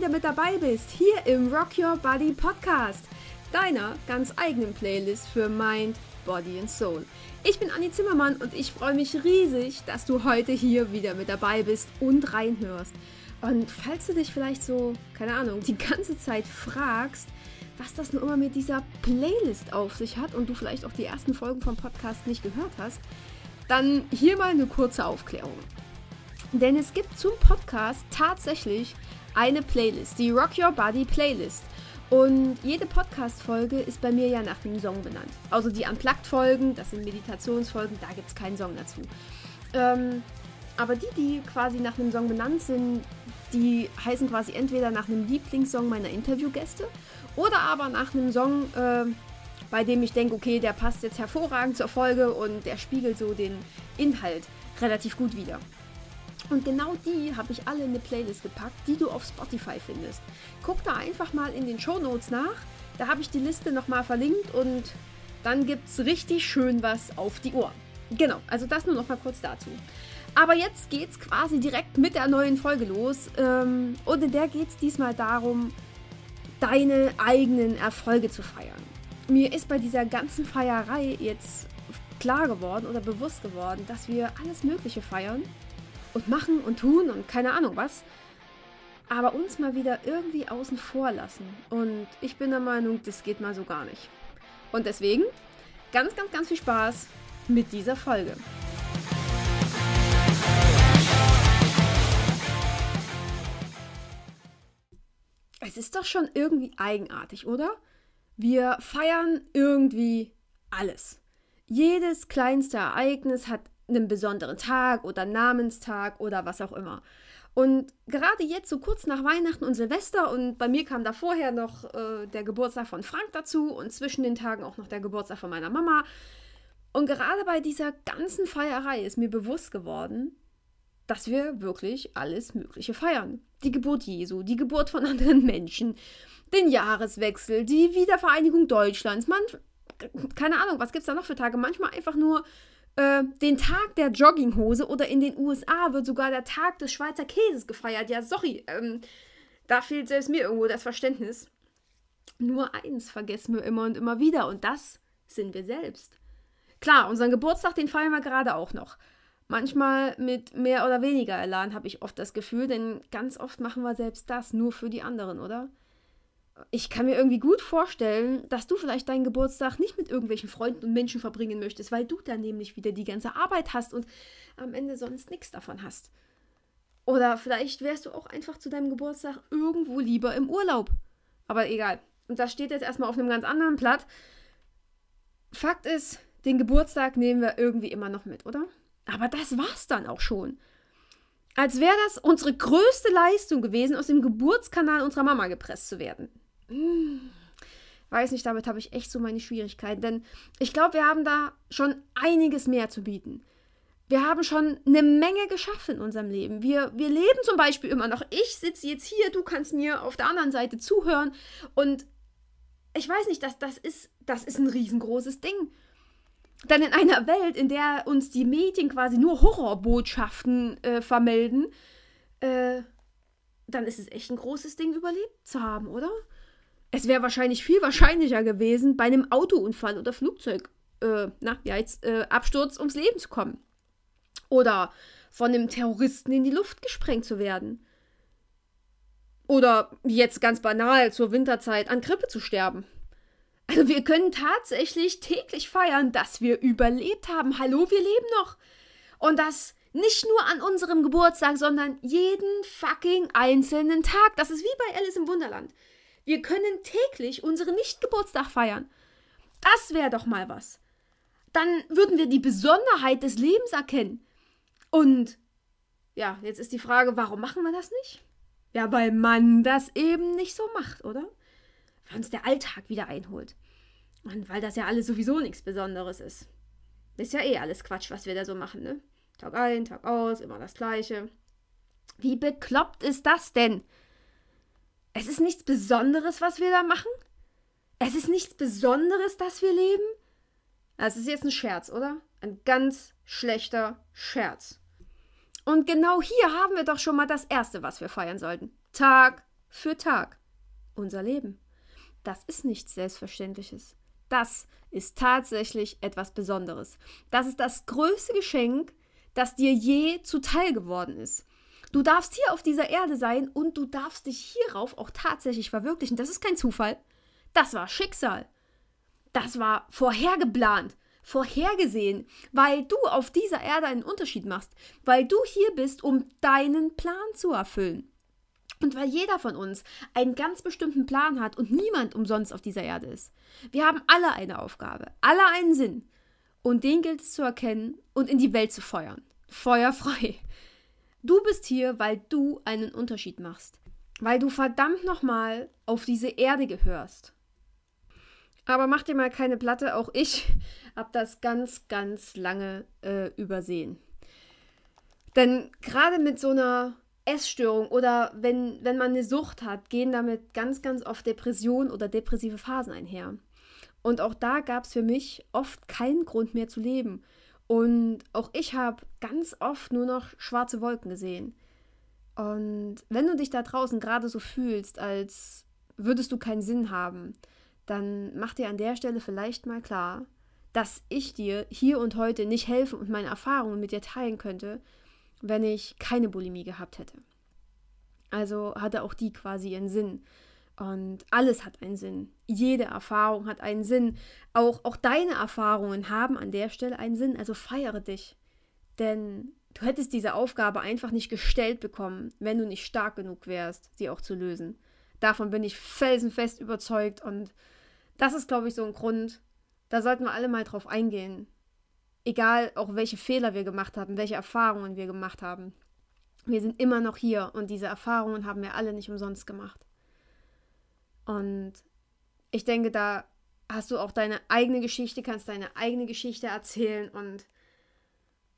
wieder mit dabei bist, hier im Rock Your Body Podcast, deiner ganz eigenen Playlist für Mind, Body and Soul. Ich bin Anni Zimmermann und ich freue mich riesig, dass du heute hier wieder mit dabei bist und reinhörst. Und falls du dich vielleicht so, keine Ahnung, die ganze Zeit fragst, was das nun immer mit dieser Playlist auf sich hat und du vielleicht auch die ersten Folgen vom Podcast nicht gehört hast, dann hier mal eine kurze Aufklärung. Denn es gibt zum Podcast tatsächlich eine Playlist, die Rock Your Body Playlist. Und jede Podcast-Folge ist bei mir ja nach dem Song benannt. Also die Unplugged-Folgen, das sind Meditationsfolgen, da gibt es keinen Song dazu. Ähm, aber die, die quasi nach einem Song benannt sind, die heißen quasi entweder nach einem Lieblingssong meiner Interviewgäste oder aber nach einem Song, äh, bei dem ich denke, okay, der passt jetzt hervorragend zur Folge und der spiegelt so den Inhalt relativ gut wider. Und genau die habe ich alle in eine Playlist gepackt, die du auf Spotify findest. Guck da einfach mal in den Show Notes nach. Da habe ich die Liste nochmal verlinkt und dann gibt es richtig schön was auf die Ohren. Genau, also das nur nochmal kurz dazu. Aber jetzt geht es quasi direkt mit der neuen Folge los. Ähm, und in der geht es diesmal darum, deine eigenen Erfolge zu feiern. Mir ist bei dieser ganzen Feierei jetzt klar geworden oder bewusst geworden, dass wir alles Mögliche feiern und machen und tun und keine Ahnung was. Aber uns mal wieder irgendwie außen vor lassen. Und ich bin der Meinung, das geht mal so gar nicht. Und deswegen ganz, ganz, ganz viel Spaß mit dieser Folge. Es ist doch schon irgendwie eigenartig, oder? Wir feiern irgendwie alles. Jedes kleinste Ereignis hat einen besonderen Tag oder Namenstag oder was auch immer. Und gerade jetzt, so kurz nach Weihnachten und Silvester, und bei mir kam da vorher noch äh, der Geburtstag von Frank dazu und zwischen den Tagen auch noch der Geburtstag von meiner Mama. Und gerade bei dieser ganzen Feierei ist mir bewusst geworden, dass wir wirklich alles Mögliche feiern. Die Geburt Jesu, die Geburt von anderen Menschen, den Jahreswechsel, die Wiedervereinigung Deutschlands, man, keine Ahnung, was gibt es da noch für Tage? Manchmal einfach nur äh, den Tag der Jogginghose oder in den USA wird sogar der Tag des Schweizer Käses gefeiert. Ja, sorry, ähm, da fehlt selbst mir irgendwo das Verständnis. Nur eins vergessen wir immer und immer wieder und das sind wir selbst. Klar, unseren Geburtstag, den feiern wir gerade auch noch. Manchmal mit mehr oder weniger Elan habe ich oft das Gefühl, denn ganz oft machen wir selbst das nur für die anderen, oder? Ich kann mir irgendwie gut vorstellen, dass du vielleicht deinen Geburtstag nicht mit irgendwelchen Freunden und Menschen verbringen möchtest, weil du dann nämlich wieder die ganze Arbeit hast und am Ende sonst nichts davon hast. Oder vielleicht wärst du auch einfach zu deinem Geburtstag irgendwo lieber im Urlaub. Aber egal. Und das steht jetzt erstmal auf einem ganz anderen Blatt. Fakt ist, den Geburtstag nehmen wir irgendwie immer noch mit, oder? Aber das war's dann auch schon. Als wäre das unsere größte Leistung gewesen, aus dem Geburtskanal unserer Mama gepresst zu werden. Hm. weiß nicht, damit habe ich echt so meine Schwierigkeiten. Denn ich glaube, wir haben da schon einiges mehr zu bieten. Wir haben schon eine Menge geschaffen in unserem Leben. Wir, wir leben zum Beispiel immer noch. Ich sitze jetzt hier, du kannst mir auf der anderen Seite zuhören. Und ich weiß nicht, das, das, ist, das ist ein riesengroßes Ding. Denn in einer Welt, in der uns die Medien quasi nur Horrorbotschaften äh, vermelden, äh, dann ist es echt ein großes Ding, überlebt zu haben, oder? Es wäre wahrscheinlich viel wahrscheinlicher gewesen, bei einem Autounfall oder Flugzeug, äh, na, ja, jetzt, äh, Absturz ums Leben zu kommen. Oder von einem Terroristen in die Luft gesprengt zu werden. Oder jetzt ganz banal zur Winterzeit an Grippe zu sterben. Also wir können tatsächlich täglich feiern, dass wir überlebt haben. Hallo, wir leben noch. Und das nicht nur an unserem Geburtstag, sondern jeden fucking einzelnen Tag. Das ist wie bei Alice im Wunderland. Wir können täglich unseren Nicht-Geburtstag feiern. Das wäre doch mal was. Dann würden wir die Besonderheit des Lebens erkennen. Und ja, jetzt ist die Frage, warum machen wir das nicht? Ja, weil man das eben nicht so macht, oder? Weil uns der Alltag wieder einholt. Und weil das ja alles sowieso nichts Besonderes ist. Ist ja eh alles Quatsch, was wir da so machen, ne? Tag ein, Tag aus, immer das Gleiche. Wie bekloppt ist das denn? Es ist nichts Besonderes, was wir da machen? Es ist nichts Besonderes, dass wir leben? Das ist jetzt ein Scherz, oder? Ein ganz schlechter Scherz. Und genau hier haben wir doch schon mal das Erste, was wir feiern sollten. Tag für Tag unser Leben. Das ist nichts Selbstverständliches. Das ist tatsächlich etwas Besonderes. Das ist das größte Geschenk, das dir je zuteil geworden ist. Du darfst hier auf dieser Erde sein und du darfst dich hierauf auch tatsächlich verwirklichen. Das ist kein Zufall. Das war Schicksal. Das war vorhergeplant, vorhergesehen, weil du auf dieser Erde einen Unterschied machst, weil du hier bist, um deinen Plan zu erfüllen. Und weil jeder von uns einen ganz bestimmten Plan hat und niemand umsonst auf dieser Erde ist. Wir haben alle eine Aufgabe, alle einen Sinn. Und den gilt es zu erkennen und in die Welt zu feuern. Feuerfrei. Du bist hier, weil du einen Unterschied machst. Weil du verdammt nochmal auf diese Erde gehörst. Aber mach dir mal keine Platte, auch ich habe das ganz, ganz lange äh, übersehen. Denn gerade mit so einer Essstörung oder wenn, wenn man eine Sucht hat, gehen damit ganz, ganz oft Depressionen oder depressive Phasen einher. Und auch da gab es für mich oft keinen Grund mehr zu leben. Und auch ich habe ganz oft nur noch schwarze Wolken gesehen. Und wenn du dich da draußen gerade so fühlst, als würdest du keinen Sinn haben, dann mach dir an der Stelle vielleicht mal klar, dass ich dir hier und heute nicht helfen und meine Erfahrungen mit dir teilen könnte, wenn ich keine Bulimie gehabt hätte. Also hatte auch die quasi ihren Sinn. Und alles hat einen Sinn. Jede Erfahrung hat einen Sinn. Auch, auch deine Erfahrungen haben an der Stelle einen Sinn. Also feiere dich. Denn du hättest diese Aufgabe einfach nicht gestellt bekommen, wenn du nicht stark genug wärst, sie auch zu lösen. Davon bin ich felsenfest überzeugt. Und das ist, glaube ich, so ein Grund, da sollten wir alle mal drauf eingehen. Egal auch welche Fehler wir gemacht haben, welche Erfahrungen wir gemacht haben. Wir sind immer noch hier und diese Erfahrungen haben wir alle nicht umsonst gemacht. Und ich denke, da hast du auch deine eigene Geschichte, kannst deine eigene Geschichte erzählen und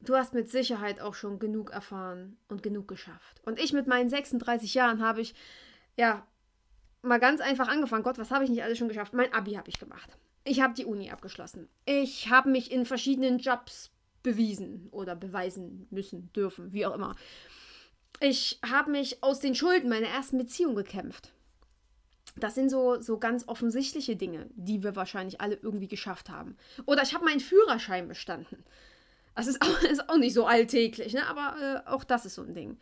du hast mit Sicherheit auch schon genug erfahren und genug geschafft. Und ich mit meinen 36 Jahren habe ich, ja, mal ganz einfach angefangen. Gott, was habe ich nicht alles schon geschafft? Mein Abi habe ich gemacht. Ich habe die Uni abgeschlossen. Ich habe mich in verschiedenen Jobs bewiesen oder beweisen müssen, dürfen, wie auch immer. Ich habe mich aus den Schulden meiner ersten Beziehung gekämpft. Das sind so, so ganz offensichtliche Dinge, die wir wahrscheinlich alle irgendwie geschafft haben. Oder ich habe meinen Führerschein bestanden. Das ist auch, ist auch nicht so alltäglich, ne? aber äh, auch das ist so ein Ding.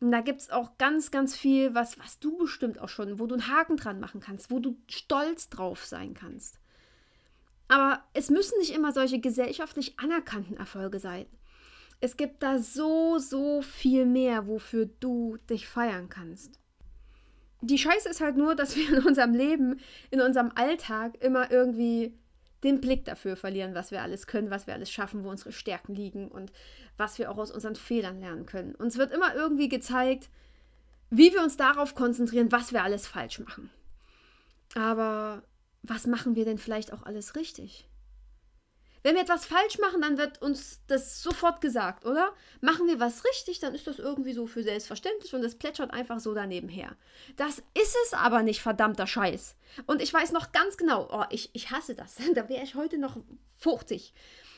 Und da gibt es auch ganz, ganz viel, was, was du bestimmt auch schon, wo du einen Haken dran machen kannst, wo du stolz drauf sein kannst. Aber es müssen nicht immer solche gesellschaftlich anerkannten Erfolge sein. Es gibt da so, so viel mehr, wofür du dich feiern kannst. Die Scheiße ist halt nur, dass wir in unserem Leben, in unserem Alltag immer irgendwie den Blick dafür verlieren, was wir alles können, was wir alles schaffen, wo unsere Stärken liegen und was wir auch aus unseren Fehlern lernen können. Uns wird immer irgendwie gezeigt, wie wir uns darauf konzentrieren, was wir alles falsch machen. Aber was machen wir denn vielleicht auch alles richtig? Wenn wir etwas falsch machen, dann wird uns das sofort gesagt, oder? Machen wir was richtig, dann ist das irgendwie so für selbstverständlich und es plätschert einfach so daneben her. Das ist es aber nicht, verdammter Scheiß. Und ich weiß noch ganz genau, oh, ich, ich hasse das. da wäre ich heute noch 50.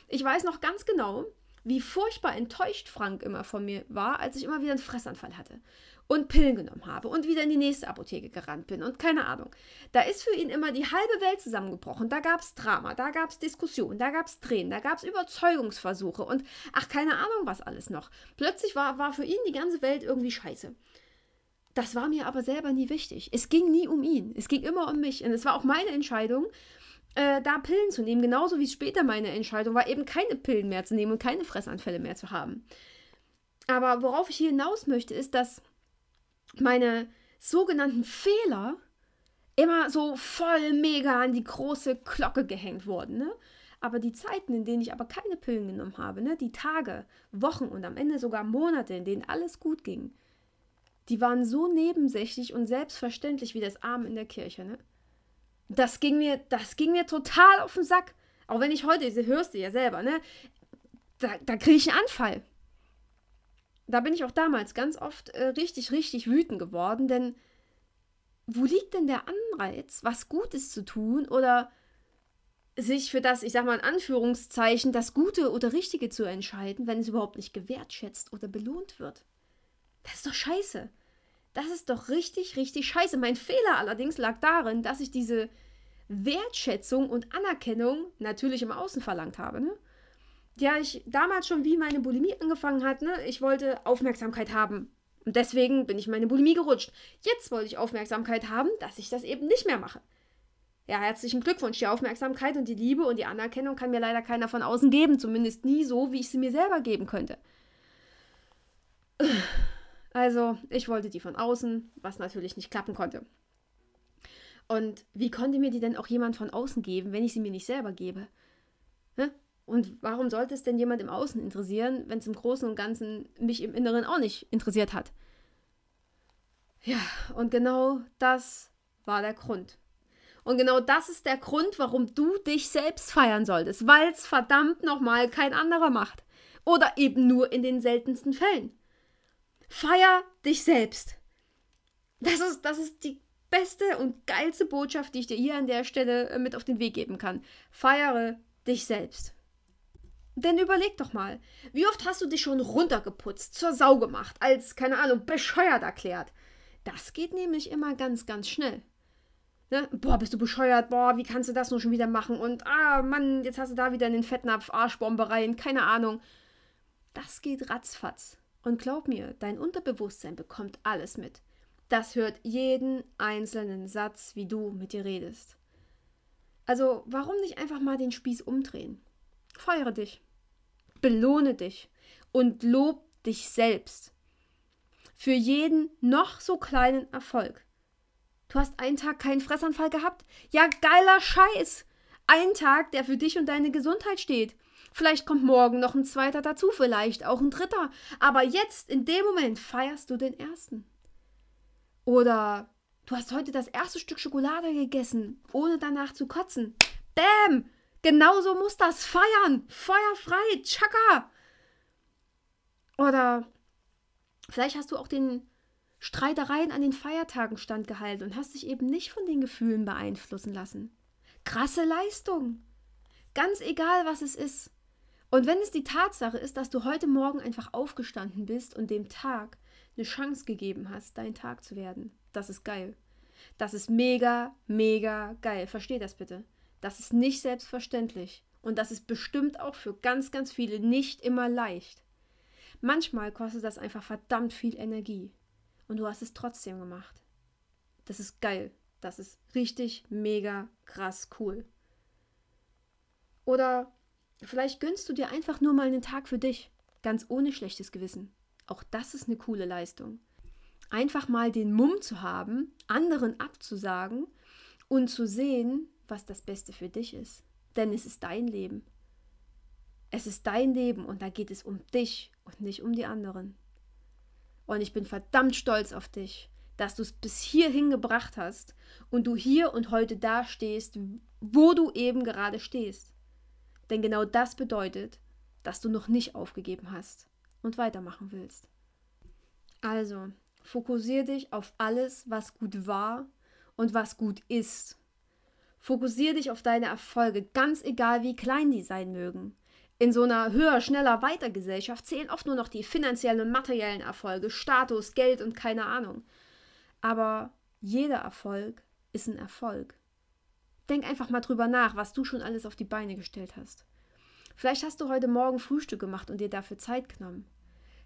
Ich weiß noch ganz genau, wie furchtbar enttäuscht Frank immer von mir war, als ich immer wieder einen Fressanfall hatte und Pillen genommen habe und wieder in die nächste Apotheke gerannt bin und keine Ahnung. Da ist für ihn immer die halbe Welt zusammengebrochen. Da gab es Drama, da gab es Diskussionen, da gab es Tränen, da gab es Überzeugungsversuche und ach, keine Ahnung, was alles noch. Plötzlich war, war für ihn die ganze Welt irgendwie scheiße. Das war mir aber selber nie wichtig. Es ging nie um ihn. Es ging immer um mich. Und es war auch meine Entscheidung, äh, da Pillen zu nehmen. Genauso wie es später meine Entscheidung war, eben keine Pillen mehr zu nehmen und keine Fressanfälle mehr zu haben. Aber worauf ich hier hinaus möchte, ist, dass meine sogenannten Fehler immer so voll mega an die große Glocke gehängt wurden. Ne? Aber die Zeiten, in denen ich aber keine Pillen genommen habe, ne? die Tage, Wochen und am Ende sogar Monate, in denen alles gut ging, die waren so nebensächlich und selbstverständlich wie das Arm in der Kirche. Ne? Das ging mir, das ging mir total auf den Sack. Auch wenn ich heute, sie hörst du ja selber, ne? Da, da kriege ich einen Anfall da bin ich auch damals ganz oft äh, richtig, richtig wütend geworden, denn wo liegt denn der Anreiz, was Gutes zu tun oder sich für das, ich sag mal in Anführungszeichen, das Gute oder Richtige zu entscheiden, wenn es überhaupt nicht gewertschätzt oder belohnt wird? Das ist doch scheiße. Das ist doch richtig, richtig scheiße. Mein Fehler allerdings lag darin, dass ich diese Wertschätzung und Anerkennung natürlich im Außen verlangt habe. Ne? Ja, ich damals schon, wie meine Bulimie angefangen hat, ne? ich wollte Aufmerksamkeit haben. Und deswegen bin ich in meine Bulimie gerutscht. Jetzt wollte ich Aufmerksamkeit haben, dass ich das eben nicht mehr mache. Ja, herzlichen Glückwunsch. Die Aufmerksamkeit und die Liebe und die Anerkennung kann mir leider keiner von außen geben. Zumindest nie so, wie ich sie mir selber geben könnte. Also, ich wollte die von außen, was natürlich nicht klappen konnte. Und wie konnte mir die denn auch jemand von außen geben, wenn ich sie mir nicht selber gebe? Und warum sollte es denn jemand im Außen interessieren, wenn es im Großen und Ganzen mich im Inneren auch nicht interessiert hat? Ja, und genau das war der Grund. Und genau das ist der Grund, warum du dich selbst feiern solltest, weil es verdammt nochmal kein anderer macht. Oder eben nur in den seltensten Fällen. Feier dich selbst. Das ist, das ist die beste und geilste Botschaft, die ich dir hier an der Stelle äh, mit auf den Weg geben kann. Feiere dich selbst. Denn überleg doch mal, wie oft hast du dich schon runtergeputzt, zur Sau gemacht, als, keine Ahnung, bescheuert erklärt? Das geht nämlich immer ganz, ganz schnell. Ne? Boah, bist du bescheuert, boah, wie kannst du das nur schon wieder machen? Und, ah, Mann, jetzt hast du da wieder einen Fettnapf, Arschbombe rein, keine Ahnung. Das geht ratzfatz. Und glaub mir, dein Unterbewusstsein bekommt alles mit. Das hört jeden einzelnen Satz, wie du mit dir redest. Also, warum nicht einfach mal den Spieß umdrehen? Feiere dich, belohne dich und lob dich selbst. Für jeden noch so kleinen Erfolg. Du hast einen Tag keinen Fressanfall gehabt? Ja, geiler Scheiß! Ein Tag, der für dich und deine Gesundheit steht. Vielleicht kommt morgen noch ein zweiter dazu, vielleicht auch ein dritter. Aber jetzt, in dem Moment, feierst du den ersten. Oder du hast heute das erste Stück Schokolade gegessen, ohne danach zu kotzen. Bäm! Genauso muss das feiern. Feuerfrei. Chaka. Oder vielleicht hast du auch den Streitereien an den Feiertagen standgehalten und hast dich eben nicht von den Gefühlen beeinflussen lassen. Krasse Leistung. Ganz egal, was es ist. Und wenn es die Tatsache ist, dass du heute Morgen einfach aufgestanden bist und dem Tag eine Chance gegeben hast, dein Tag zu werden, das ist geil. Das ist mega, mega geil. Versteh das bitte. Das ist nicht selbstverständlich. Und das ist bestimmt auch für ganz, ganz viele nicht immer leicht. Manchmal kostet das einfach verdammt viel Energie. Und du hast es trotzdem gemacht. Das ist geil. Das ist richtig, mega, krass cool. Oder vielleicht gönnst du dir einfach nur mal einen Tag für dich. Ganz ohne schlechtes Gewissen. Auch das ist eine coole Leistung. Einfach mal den Mumm zu haben, anderen abzusagen und zu sehen, was das Beste für dich ist. Denn es ist dein Leben. Es ist dein Leben und da geht es um dich und nicht um die anderen. Und ich bin verdammt stolz auf dich, dass du es bis hierhin gebracht hast und du hier und heute da stehst, wo du eben gerade stehst. Denn genau das bedeutet, dass du noch nicht aufgegeben hast und weitermachen willst. Also, fokussiere dich auf alles, was gut war und was gut ist Fokussiere dich auf deine Erfolge, ganz egal wie klein die sein mögen. In so einer höher, schneller, weiter Gesellschaft zählen oft nur noch die finanziellen und materiellen Erfolge, Status, Geld und keine Ahnung. Aber jeder Erfolg ist ein Erfolg. Denk einfach mal drüber nach, was du schon alles auf die Beine gestellt hast. Vielleicht hast du heute Morgen Frühstück gemacht und dir dafür Zeit genommen.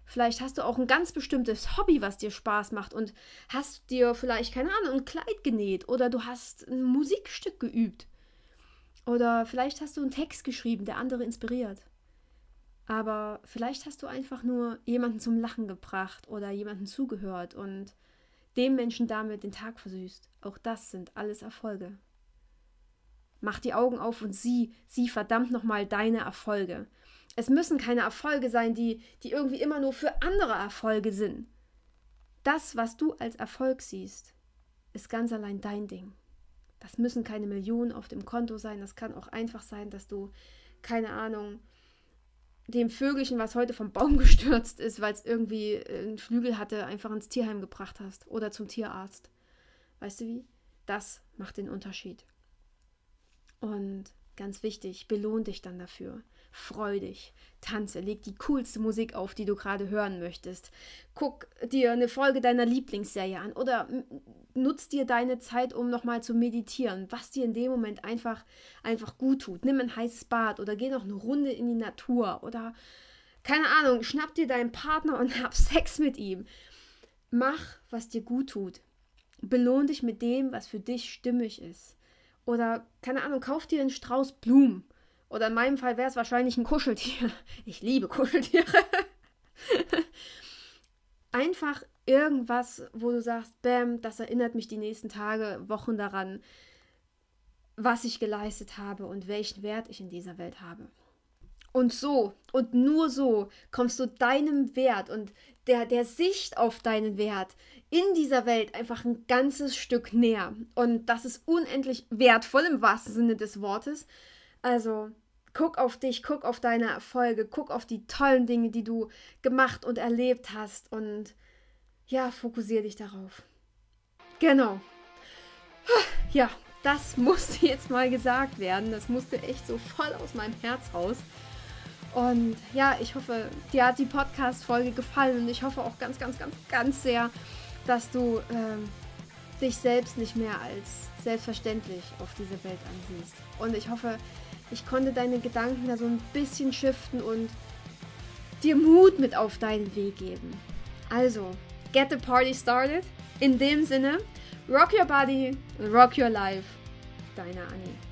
Vielleicht hast du auch ein ganz bestimmtes Hobby, was dir Spaß macht und hast dir vielleicht, keine Ahnung, ein Kleid genäht oder du hast ein Musikstück geübt. Oder vielleicht hast du einen Text geschrieben, der andere inspiriert. Aber vielleicht hast du einfach nur jemanden zum Lachen gebracht oder jemanden zugehört und dem Menschen damit den Tag versüßt. Auch das sind alles Erfolge. Mach die Augen auf und sieh, sieh verdammt nochmal deine Erfolge. Es müssen keine Erfolge sein, die, die irgendwie immer nur für andere Erfolge sind. Das, was du als Erfolg siehst, ist ganz allein dein Ding. Das müssen keine Millionen auf dem Konto sein. Das kann auch einfach sein, dass du, keine Ahnung, dem Vögelchen, was heute vom Baum gestürzt ist, weil es irgendwie einen Flügel hatte, einfach ins Tierheim gebracht hast oder zum Tierarzt. Weißt du wie? Das macht den Unterschied. Und ganz wichtig, belohn dich dann dafür. Freu dich, tanze, leg die coolste Musik auf, die du gerade hören möchtest. Guck dir eine Folge deiner Lieblingsserie an oder nutz dir deine Zeit, um nochmal zu meditieren, was dir in dem Moment einfach, einfach gut tut. Nimm ein heißes Bad oder geh noch eine Runde in die Natur oder keine Ahnung, schnapp dir deinen Partner und hab Sex mit ihm. Mach, was dir gut tut. Belohn dich mit dem, was für dich stimmig ist. Oder, keine Ahnung, kauf dir einen Strauß Blumen. Oder in meinem Fall wäre es wahrscheinlich ein Kuscheltier. Ich liebe Kuscheltiere. Einfach irgendwas, wo du sagst, Bäm, das erinnert mich die nächsten Tage, Wochen daran, was ich geleistet habe und welchen Wert ich in dieser Welt habe. Und so und nur so kommst du deinem Wert und der, der Sicht auf deinen Wert in dieser Welt einfach ein ganzes Stück näher. Und das ist unendlich wertvoll im wahrsten Sinne des Wortes. Also guck auf dich, guck auf deine Erfolge, guck auf die tollen Dinge, die du gemacht und erlebt hast und ja, fokussiere dich darauf. Genau. Ja, das musste jetzt mal gesagt werden. Das musste echt so voll aus meinem Herz raus. Und ja, ich hoffe, dir hat die Podcast-Folge gefallen und ich hoffe auch ganz, ganz, ganz, ganz sehr, dass du ähm, dich selbst nicht mehr als selbstverständlich auf diese Welt ansiehst. Und ich hoffe, ich konnte deine Gedanken da so ein bisschen shiften und dir Mut mit auf deinen Weg geben. Also, get the party started. In dem Sinne, rock your body, rock your life. Deine Annie.